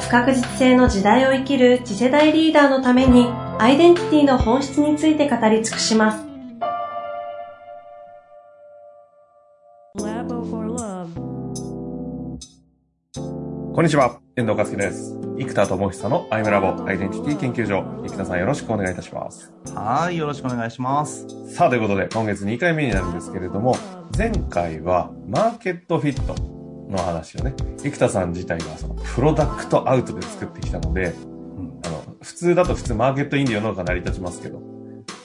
不確実性の時代を生きる次世代リーダーのためにアイデンティティの本質について語り尽くします。こんにちは、遠藤和樹です。生田智久のアイムラボアイデンティティ研究所。生田さんよろしくお願いいたします。はい、よろしくお願いします。さあ、ということで、今月2回目になるんですけれども、前回はマーケットフィットの話をね、生田さん自体がそのプロダクトアウトで作ってきたので、うん、あの、普通だと普通マーケットインディ世の中成り立ちますけど、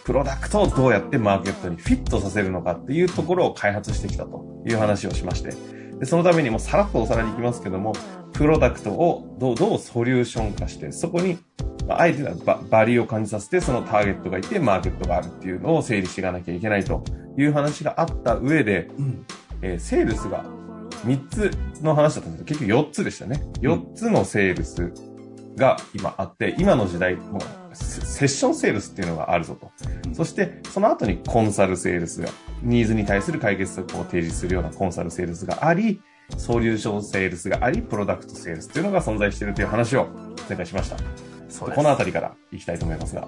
プロダクトをどうやってマーケットにフィットさせるのかっていうところを開発してきたという話をしまして、でそのためにもさらっとおさらに行きますけども、プロダクトをどうどうソリューション化して、そこに、まあ、あえてババリューを感じさせて、そのターゲットがいて、マーケットがあるっていうのを整理していかなきゃいけないという話があった上で、うん、えー、セールスが3つの話だったんですけど、結局4つでしたね。4つのセールスが今あって、今の時代、もうセッションセールスっていうのがあるぞと。そして、その後にコンサルセールスが、ニーズに対する解決策を提示するようなコンサルセールスがあり、ソリューションセールスがあり、プロダクトセールスっていうのが存在しているという話を前回しました。この辺りからいきたいと思いますが。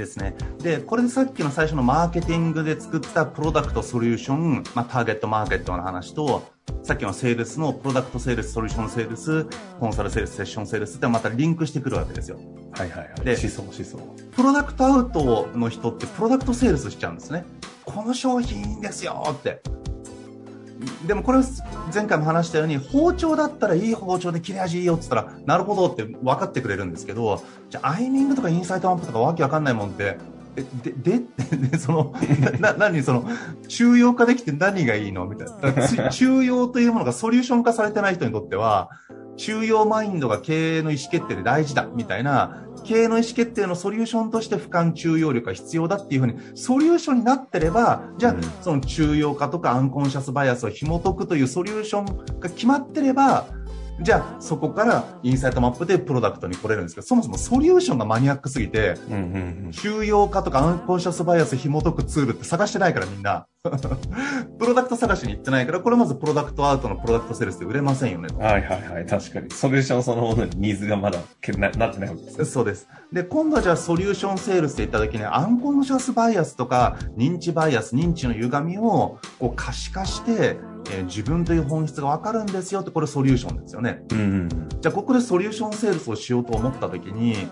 ですね。で、これでさっきの最初のマーケティングで作ったプロダクトソリューション、まあ、ターゲットマーケットの話と、さっきのセールスのプロダクトセールス、ソリューションセールス、コンサルセールス、セッションセールスってまたリンクしてくるわけですよ。はいはいはい。で、思想思想。プロダクトアウトの人ってプロダクトセールスしちゃうんですね。この商品いいんですよって。でもこれ前回も話したように包丁だったらいい包丁で切れ味いいよって言ったらなるほどって分かってくれるんですけどじゃあアイミングとかインサイトアンプとかわけわかんないもんってで、で、で、その、な、何、その、中用化できて何がいいの？みたいな。中用というものがソリューション化されてない人にとっては、中庸マインドが経営の意思決定で大事だ、みたいな、経営の意思決定のソリューションとして俯瞰中庸力が必要だっていうふうに、ソリューションになってれば、じゃあ、その中庸化とかアンコンシャスバイアスを紐解くというソリューションが決まってれば、じゃあそこからインサイトマップでプロダクトに来れるんですけど、そもそもソリューションがマニアックすぎて、中庸化とかアンコンシャスバイアス紐解くツールって探してないからみんな。プロダクト探しに行ってないから、これまずプロダクトアウトのプロダクトセールスで売れませんよね。はいはいはい、確かに。ソリューションそのものにニーズがまだななってないわけです、そうです。で、今度はじゃあソリューションセールスって言った時に、アンコンシャスバイアスとか、認知バイアス、認知の歪みをこう可視化して、えー、自分という本質がわかるんですよって、これソリューションですよね。うんうん、じゃあ、ここでソリューションセールスをしようと思った時に、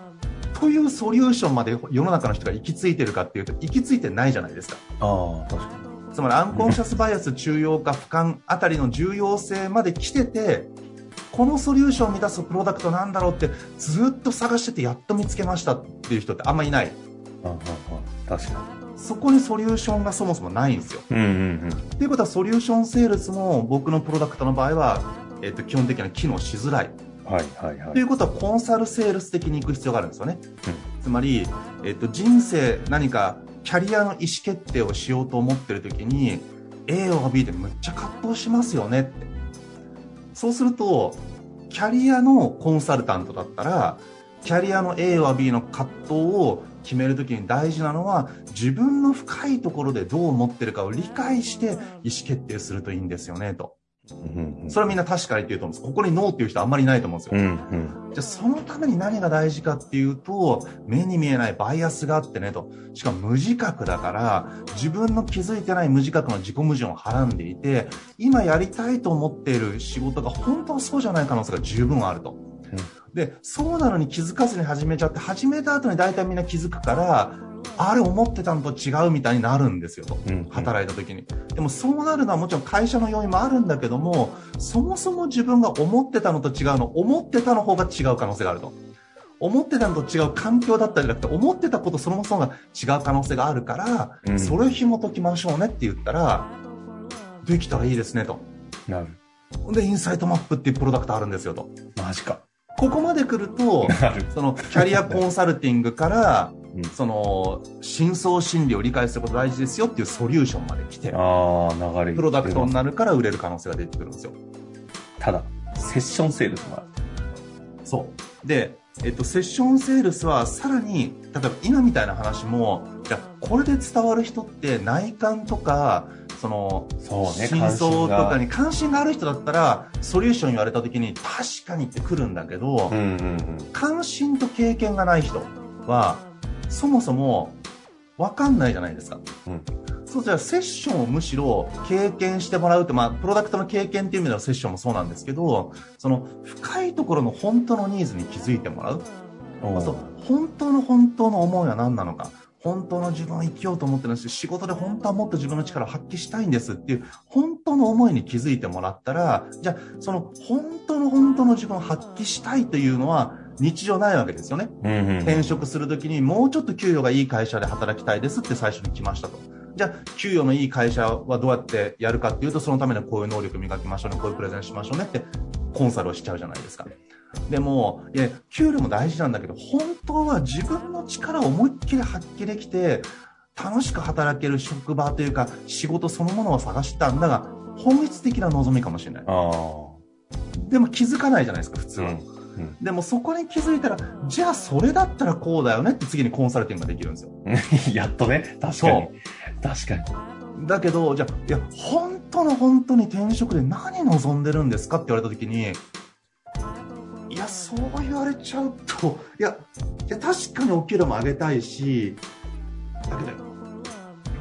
というソリューションまで世の中の人が行き着いてるかっていうと、行き着いてないじゃないですか。ああ、確かに。つまりアンコンシャスバイアス中庸化俯瞰あたりの重要性まで来てて、このソリューションを満たすプロダクトなんだろうってずっと探しててやっと見つけましたっていう人ってあんまりいない。ああ確かに。そこにソリューションがそもそもないんですよ。うんうんうん、っていうことはソリューションセールスも僕のプロダクトの場合は、えー、と基本的には機能しづらい。はいはいはい。ということはコンサルセールス的に行く必要があるんですよね。うん、つまり、えー、と人生何かキャリアの意思決定をしようと思ってる時に A を B でむっちゃ葛藤しますよねって。そうすると、キャリアのコンサルタントだったら、キャリアの A は B の葛藤を決めるときに大事なのは自分の深いところでどう思ってるかを理解して意思決定するといいんですよねと。それはみんな確かにって言うと思うんです。ここにノーっていう人あんまりいないと思うんですよ。うんうん、じゃあそのために何が大事かっていうと、目に見えないバイアスがあってねと。しかも無自覚だから、自分の気づいてない無自覚の自己矛盾をはらんでいて、今やりたいと思っている仕事が本当はそうじゃない可能性が十分あると。で、そうなのに気づかずに始めちゃって、始めた後に大体みんな気づくから、あれ思ってたのと違うみたいになるんですよと、うん、働いた時に。でもそうなるのはもちろん会社の要因もあるんだけども、そもそも自分が思ってたのと違うの、思ってたの方が違う可能性があると。思ってたのと違う環境だったりじゃなくて、思ってたことそのものが違う可能性があるから、うん、それを紐解きましょうねって言ったら、できたらいいですねと。なる。で、インサイトマップっていうプロダクトあるんですよと。マジか。ここまで来ると、そのキャリアコンサルティングから、うんその深層心理を理解すること大事ですよっていうソリューションまで来て、ああ、流れプロダクトになるから売れる可能性が出てくるんですよ。ただ、セッションセールスもある。そう。で、えっと、セッションセールスはさらに、例えば今みたいな話も、じゃあこれで伝わる人って内観とか、その、そうね、真相とか関に関心がある人だったら、ソリューション言われた時に確かにって来るんだけど、うんうんうん。関心と経験がない人は、そもそも分かんないじゃないですか。うんそうじゃあセッションをむしろ経験してもらうって、まあ、プロダクトの経験っていう意味でのセッションもそうなんですけど、その深いところの本当のニーズに気づいてもらう。おーあと、本当の本当の思いは何なのか。本当の自分を生きようと思ってるし、仕事で本当はもっと自分の力を発揮したいんですっていう、本当の思いに気づいてもらったら、じゃあ、その本当の本当の自分を発揮したいというのは、日常ないわけですよね。うんうん。転職するときに、もうちょっと給与がいい会社で働きたいですって最初に来ましたと。じゃあ、給与のいい会社はどうやってやるかっていうと、そのためにこういう能力磨きましょうね、こういうプレゼンしましょうねって、コンサルをしちゃうじゃないですか。でも、いや、給料も大事なんだけど、本当は自分の力を思いっきり発揮できて、楽しく働ける職場というか、仕事そのものを探したんだが、本質的な望みかもしれない。ああ。でも気づかないじゃないですか、普通は。うんでもそこに気づいたら、じゃあそれだったらこうだよねって次にコンサルティングができるんですよ。やっとね、確かにそ。確かに。だけど、じゃあ、いや、本当の本当に転職で何望んでるんですかって言われた時に、いや、そう言われちゃうと、いや、いや確かにお給料も上げたいし、だけど、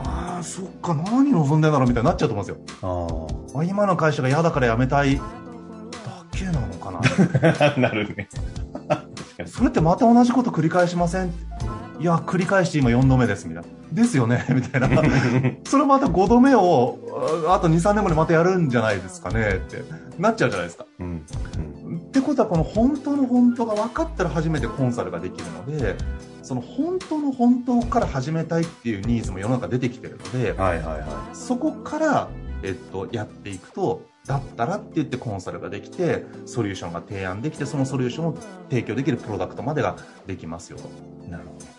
ああ、そっか、何望んでんだろうみたいになっちゃうと思うんですよ。ああ今の会社が嫌だから辞めたいだけな な。るね。それってまた同じこと繰り返しません？いや、繰り返して今4度目です、みたいな。ですよね みたいな。それまた5度目を、ああと2、3年後にまたやるんじゃないですかねってなっちゃうじゃないですか。うん。ってことは、この本当の本当が分かったら初めてコンサルができるので、その本当の本当から始めたいっていうニーズも世の中出てきてるので、はいはいはそこから、えっと、やっていくと、だったらって言ってコンサルができて、ソリューションが提案できて、そのソリューションを提供できるプロダクトまでができますよと。い。なるほど。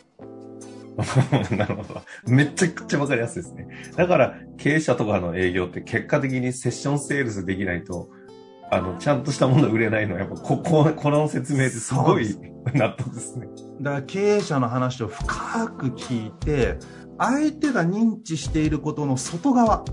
なるほど。めちゃくちゃわかりやすいですね。だから、経営者とかの営業って結果的にセッションセールスできないと、あの、ちゃんとしたもの売れないのは、やっぱ、ここ、この説明ですごい納得ですね。だから経営者の話を深く聞いて、相手が認知していることの外側、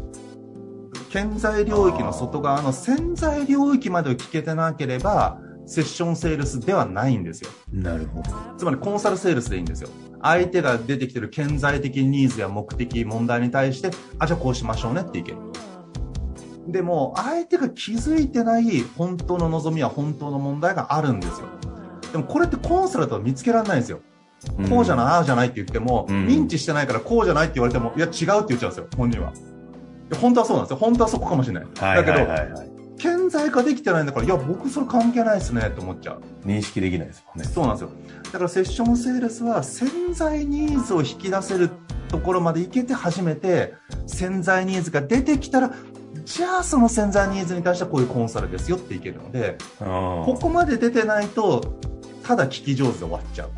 潜在領域の外側の潜在領域までを聞けてなければ、セッションセールスではないんですよ。なるほど。つまりコンサルセールスでいいんですよ。相手が出てきてる潜在的ニーズや目的、問題に対して、あ、じゃあこうしましょうねっていける。でも、相手が気づいてない本当の望みや本当の問題があるんですよ。でもこれってコンサルだと見つけられないんですよ。こうじゃない、ああじゃないって言っても、うん認知してないからこうじゃないって言われても、いや違うって言っちゃうんですよ、本人は。で本当はそうなんですよ。本当はそこかもしれない。はいはいだけど、はいはい。顕在化できてないんだから、いや、僕それ関係ないですねって思っちゃう。認識できないですもんね。そうなんですよ。だからセッションセールスは潜在ニーズを引き出せるところまでいけて初めて潜在ニーズが出てきたら、じゃあその潜在ニーズに対してはこういうコンサルですよっていけるので、こここまで出てないと、ただ聞き上手で終わっちゃう。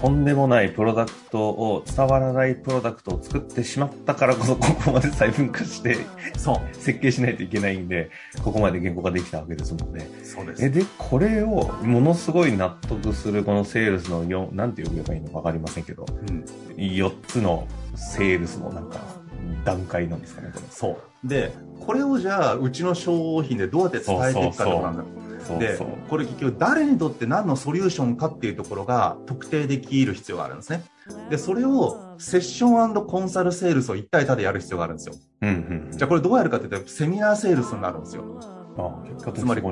とんでもないプロダクトを、伝わらないプロダクトを作ってしまったからこそ、ここまで細分化してそう。設計しないといけないんで、ここまで言語化できたわけですもんね。そうです。え、で、これをものすごい納得するこのセールスの4、なんて呼べばいいのかわかりませんけど、うん4つのセールスのなんか段階なんですかね、これ。そう。で、これをじゃあ、うちの商品でどうやって伝えていくかってことなんだろう。でそうそう。これ結局誰にとって何のソリューションかっていうところが特定できる必要があるんですね。で、それをセッションコンサルセールスを一体多でやる必要があるんですよ。うんうん。じゃあこれどうやるかって言ったらセミナーセールスになるんですよ。あ結果的つまり。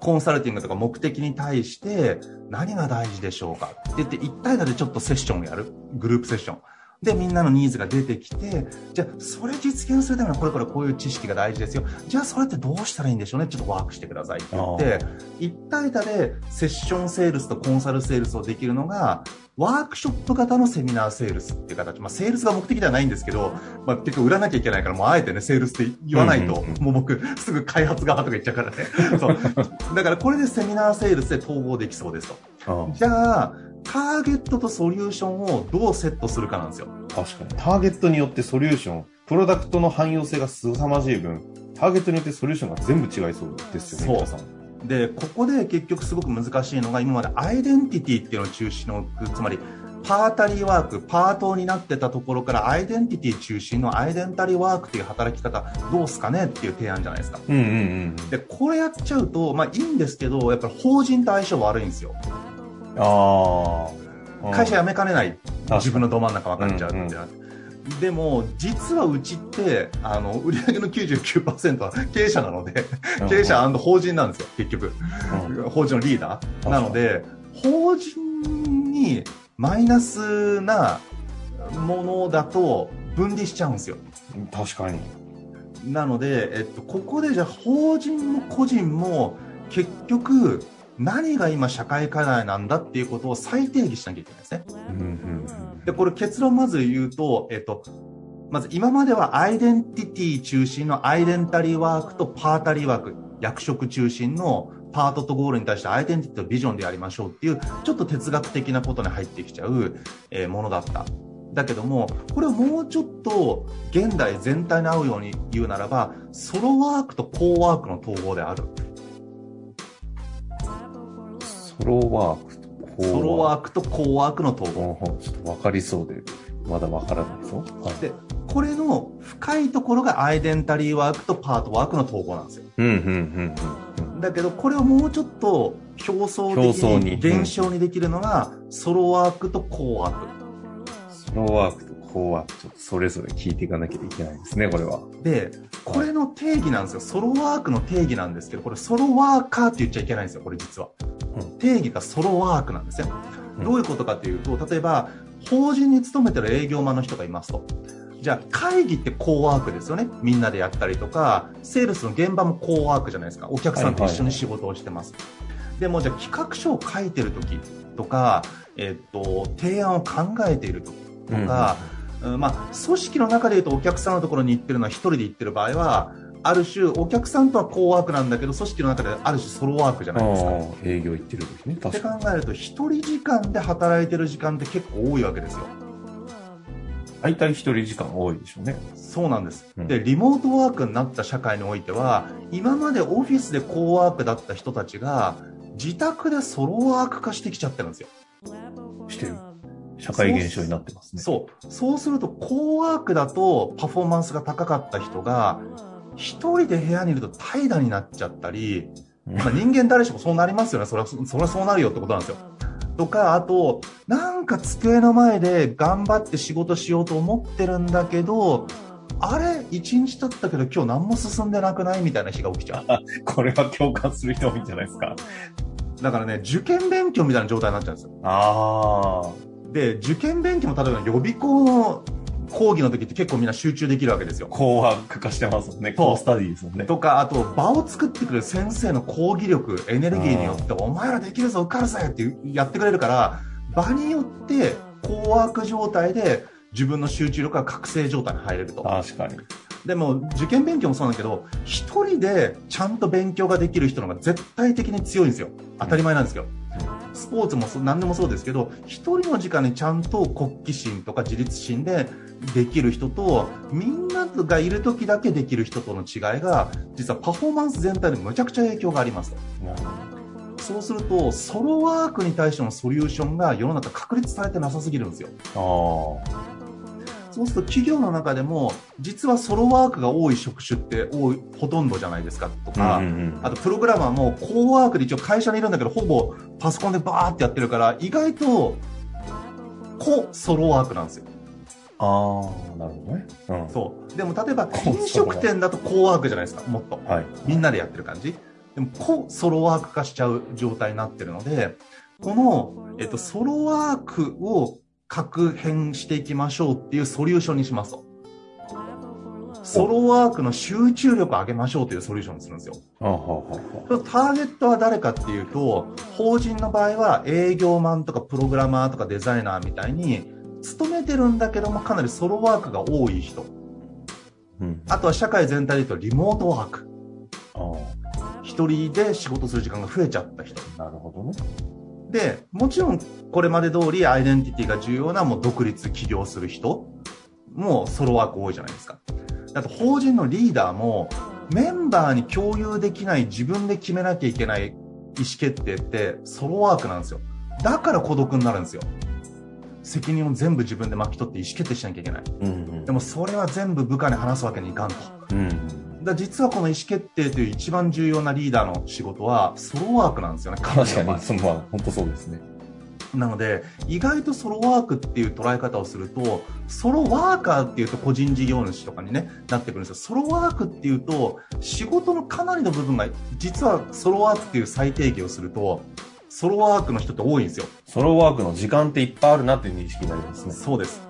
コンサルティングとか目的に対して何が大事でしょうかって言って一体多でちょっとセッションをやる。グループセッション。で、みんなのニーズが出てきて、じゃあ、それ実現するためにはこれからこういう知識が大事ですよ。じゃあ、それってどうしたらいいんでしょうね？ちょっとワークしてくださいって言って、一対多でセッションセールスとコンサルセールスをできるのが、ワークショップ型のセミナーセールスっていう形。まあ、セールスが目的ではないんですけど、まあ、結局売らなきゃいけないから、もうあえてね、セールスって言わないと、もう僕、すぐ開発側とか言っちゃうからね。そう。だからこれでセミナーセールスで統合できそうですと。あじゃあ、ターゲットとソリューションをどうセットするかなんですよ。確かに。ターゲットによってソリューション、プロダクトの汎用性が凄まじい分、ターゲットによってソリューションが全部違いそうですよね、そう皆さん。で、ここで結局すごく難しいのが、今までアイデンティティっていうのを中心の、つまり、パータリーワーク、パートになってたところからアイデンティティ中心のアイデンタリーワークっていう働き方どうすかねっていう提案じゃないですか。うんうんうん。で、これやっちゃうと、まあいいんですけど、やっぱり法人と相性悪いんですよ。ああ。会社辞めかねない。自分のど真ん中分かっちゃうっていうのはでも、実はうちって、あの、売上の99%は 経営者なので、経営者法人なんですよ、結局。うん法人のリーダーなので、法人にマイナスなものだと分離しちゃうんですよ。確かに。なので、えっと、ここでじゃあ法人も個人も結局何が今社会課題なんだっていうことを再定義しなきゃいけないですね。で、これ結論まず言うと、えっと、まず今まではアイデンティティ中心のアイデンタリーワークとパータリーワーク、役職中心のパートとゴールに対してアイデンティティとビジョンでやりましょうっていう、ちょっと哲学的なことに入ってきちゃう、えーものだった。だけども、これをもうちょっと現代全体に合うように言うならば、ソロワークとコーワークの統合である。ソロワークとコーソロワーークとコーワークの統合。ク。ちょっとわかりそうで、まだわからないぞ。はい。で、これの深いところがアイデンタリーワークとパートワークの統合なんですよ。うんうんうんうんだけど、これをもうちょっと表層的に現象にできるのが、ソロワークとコーワーク。ソロワークとコーワーク、ちょっとそれぞれ聞いていかなきゃいけないですね、これは。で、これの定義なんですよ。ソロワークの定義なんですけど、これソロワーカーって言っちゃいけないんですよ、これ実は。うん定義がソロワークなんですね。うんどういうことかというと、例えば、法人に勤めてる営業マンの人がいますと。じゃあ、会議ってコーワークですよね。みんなでやったりとか、セールスの現場もコーワークじゃないですか。お客さんと一緒に仕事をしてます。でも、じゃあ、企画書を書いてる時とか、えっと、提案を考えている時とか、うんまあ、組織の中で言うとお客さんのところに行ってるのは一人で行ってる場合は、ある種、お客さんとはコーワークなんだけど、組織の中である種ソロワークじゃないですか。営業行ってる時ね。って。考えると、一人時間で働いてる時間って結構多いわけですよ。大体一人時間多いでしょうね。そうなんです。うんで、リモートワークになった社会においては、今までオフィスでコーワークだった人たちが、自宅でソロワーク化してきちゃってるんですよ。してる。社会現象になってますね。そう。そうすると、コーワークだとパフォーマンスが高かった人が、一人で部屋にいると怠惰になっちゃったり、うんまあ、人間誰しもそうなりますよね。それは、それはそうなるよってことなんですよ。とか、あと、なんか机の前で頑張って仕事しようと思ってるんだけど、あれ？一日経ったけど今日何も進んでなくないみたいな日が起きちゃう。これは共感する人多いんじゃないですか。だからね、受験勉強みたいな状態になっちゃうんですよ。ああ。で、受験勉強も例えば予備校の講義の時って結構みんな集中できるわけですよ。コーワーク化してますもんね。そうコースタディですもんね。とか、あと、場を作ってくれる先生の講義力、エネルギーによって、お前らできるぞ、受かるぜってやってくれるから、場によって、コーワーク状態で、自分の集中力が覚醒状態に入れると。確かに。でも、受験勉強もそうなんだけど、一人でちゃんと勉強ができる人の方が絶対的に強いんですよ。当たり前なんですよ。スポーツもそう何でもそうですけど、一人の時間にちゃんと国旗心とか自立心でできる人と、みんながいる時だけできる人との違いが、実はパフォーマンス全体にむちゃくちゃ影響がありますと。そうすると、ソロワークに対してのソリューションが世の中確立されてなさすぎるんですよ。そうすると企業の中でも、実はソロワークが多い職種って多い、ほとんどじゃないですかとか、うんうんあとプログラマーもコーワークで一応会社にいるんだけど、ほぼパソコンでバーってやってるから、意外と、コソロワークなんですよ。ああ、なるほどね。うん。そう。でも例えばコ飲食店だとコーワークじゃないですか、もっと。はい。みんなでやってる感じ。でも、コソロワーク化しちゃう状態になってるので、この、えっと、ソロワークを確変していきましょうっていうソリューションにしますと。ソロワークの集中力を上げましょうというソリューションにするんですよ。はあはあはあはターゲットは誰かっていうと、法人の場合は営業マンとかプログラマーとかデザイナーみたいに、勤めてるんだけどもかなりソロワークが多い人。うん。あとは社会全体で言うとリモートワーク。あ一人で仕事する時間が増えちゃった人。あ、なるほどね。で、もちろんこれまで通りアイデンティティが重要なもう独立起業する人もソロワーク多いじゃないですか。あと法人のリーダーもメンバーに共有できない自分で決めなきゃいけない意思決定ってソロワークなんですよ。だから孤独になるんですよ。責任を全部自分で巻き取って意思決定しなきゃいけない。うんうんでもそれは全部部下に話すわけにいかんと。うん。だ実はこの意思決定という一番重要なリーダーの仕事はソロワークなんですよね。確かに、そのまあ、本当そうですね。なので、意外とソロワークっていう捉え方をすると、ソロワーカーっていうと個人事業主とかにね、なってくるんですよ。ソロワークっていうと、仕事のかなりの部分が、実はソロワークっていう再定義をすると、ソロワークの人って多いんですよ。ソロワークの時間っていっぱいあるなっていう認識になりますね。そうです。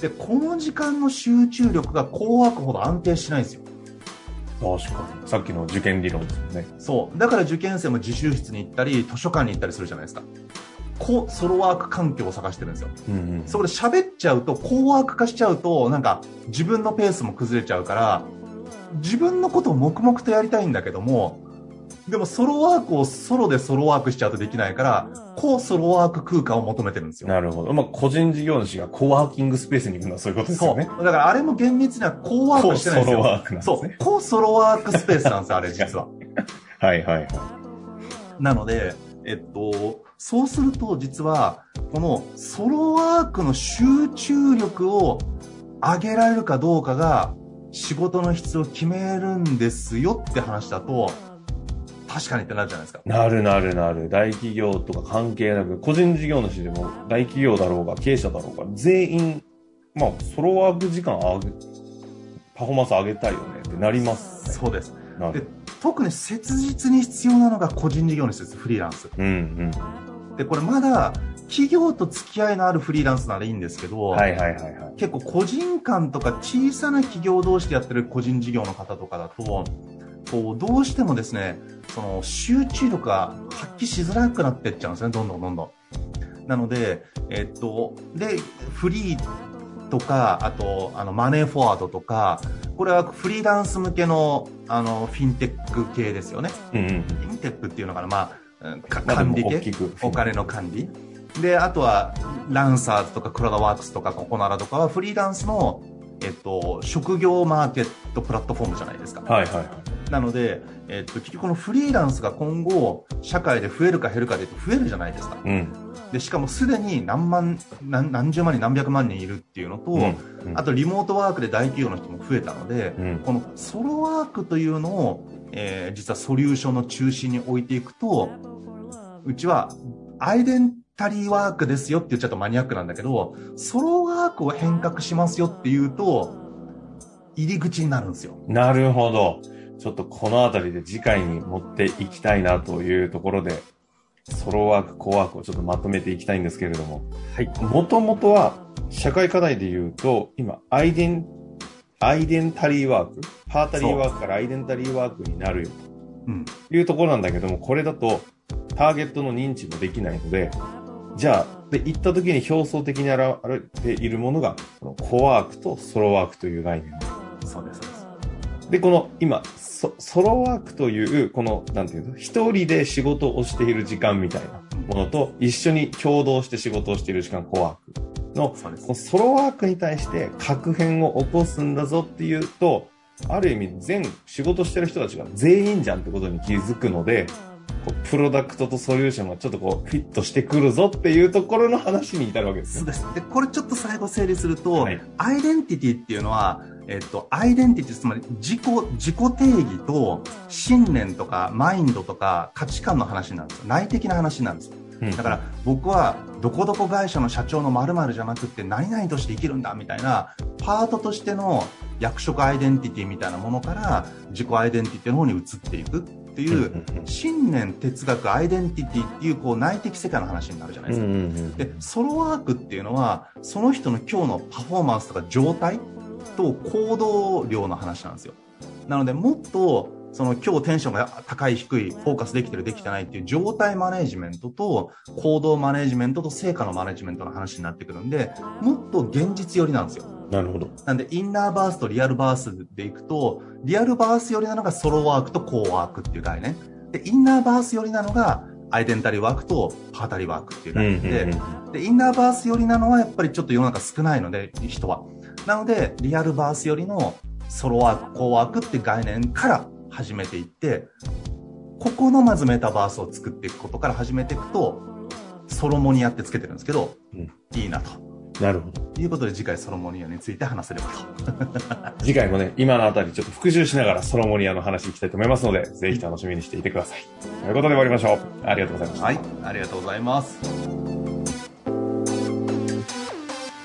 で、この時間の集中力がコーワークほど安定しないんですよ。確かに。さっきの受験理論ですよね。そう。だから受験生も自習室に行ったり、図書館に行ったりするじゃないですか。こう、ソロワーク環境を探してるんですよ。うんうん。そこで喋っちゃうと、コーワーク化しちゃうと、なんか自分のペースも崩れちゃうから、自分のことを黙々とやりたいんだけども、でもソロワークをソロでソロワークしちゃうとできないから、こうソロワーク空間を求めてるんですよ。なるほど。まあ、個人事業主がコワーキングスペースに行くのはそういうことですそう。よね。だからあれも厳密にはコーワークしてないんですよ。ソロワークなんですねそう。コーソロワークスペースなんですよ、あれ実は。はいはいはい。なので、えっと、そうすると実は、このソロワークの集中力を上げられるかどうかが仕事の質を決めるんですよって話だと、確かにってなるじゃないですか。なるなるなる。大企業とか関係なく、個人事業主でも大企業だろうが、経営者だろうが、全員、まあ、ソロワーク時間上げ、パフォーマンス上げたいよねってなりますね。そうです。で。特に切実に必要なのが個人事業主です、フリーランス。うんうん。で、これまだ企業と付き合いのあるフリーランスならいいんですけど、はいはいはいはい。結構個人間とか小さな企業同士でやってる個人事業の方とかだと、こう、どうしてもですね、その集中力が発揮しづらくなってっちゃうんですね、どんどんどんどん。なので、えっと、で、フリーとか、あと、あの、マネーフォワードとか、これはフリーランス向けの、あの、フィンテック系ですよね。うんうん。フィンテックっていうのかな、まあ管理系？お金の管理。で、あとは、ランサーズとかクラウドワークスとかココナラとかはフリーランスの、えっと、職業マーケットプラットフォームじゃないですか。はいはいはい。なので、えっと、結局このフリーランスが今後、社会で増えるか減るかで増えるじゃないですか。うん。で、しかもすでに何万、何何十万人何百万人いるっていうのと、うんうんあとリモートワークで大企業の人も増えたので、うんこのソロワークというのを、えー実はソリューションの中心に置いていくと、うちはアイデンタリーワークですよって言っちゃうとマニアックなんだけど、ソロワークを変革しますよっていうと、入り口になるんですよ。なるほど。ちょっとこのあたりで次回に持っていきたいなというところで、ソロワーク、コワークをちょっとまとめていきたいんですけれども。はい。もともとは、社会課題で言うと、今、アイデン、アイデンタリーワーク、パータリーワークからアイデンタリーワークになるようん。というところなんだけども、これだと、ターゲットの認知もできないので、じゃあ、で、行った時に表層的に現れているものが、このコワークとソロワークという概念そうです、そうです。で、この今、ソソロワークという、この、なんていうの、一人で仕事をしている時間みたいなものと、一緒に共同して仕事をしている時間、コワークの、のソロワークに対して確変を起こすんだぞっていうと、ある意味全仕事してる人たちが全員じゃんってことに気づくので、こうプロダクトとソリューションがちょっとこうフィットしてくるぞっていうところの話に至るわけですね。そうです。で、これちょっと最後整理すると、はいアイデンティティっていうのは、えっと、アイデンティティ、つまり自己、自己定義と信念とかマインドとか価値観の話なんですよ。内的な話なんですよ。うんだから僕はどこどこ会社の社長の〇〇じゃなくって何々として生きるんだみたいなパートとしての役職アイデンティティみたいなものから自己アイデンティティの方に移っていく。っていう信念哲学アイデンティティっていうこう内的世界の話になるじゃないですか、でソロワークっていうのはその人の今日のパフォーマンスとか状態と行動量の話なんですよなのでもっとその今日テンションが高い低い、フォーカスできてるできてないっていう状態マネジメントと行動マネジメントと成果のマネジメントの話になってくるんで、もっと現実寄りなんですよ。なるほど。なんで、インナーバースとリアルバースでいくと、リアルバース寄りなのがソロワークとコーワークっていう概念。で、インナーバース寄りなのが、アイデンタリーワークとパータリーワークっていう概念で、で、インナーバース寄りなのはやっぱりちょっと世の中少ないので、人は。なので、リアルバース寄りのソロワーク、コーワークって概念から始めていって、ここのまずメタバースを作っていくことから始めていくと、ソロモニアってつけてるんですけど、うん、いいなと。なるほど。ということで次回ソロモニアについて話せればと。次回もね、今のあたりちょっと復習しながらソロモニアの話いきたいと思いますので、ぜひ楽しみにしていてください。ということで終わりましょう。ありがとうございました。はい、ありがとうございます。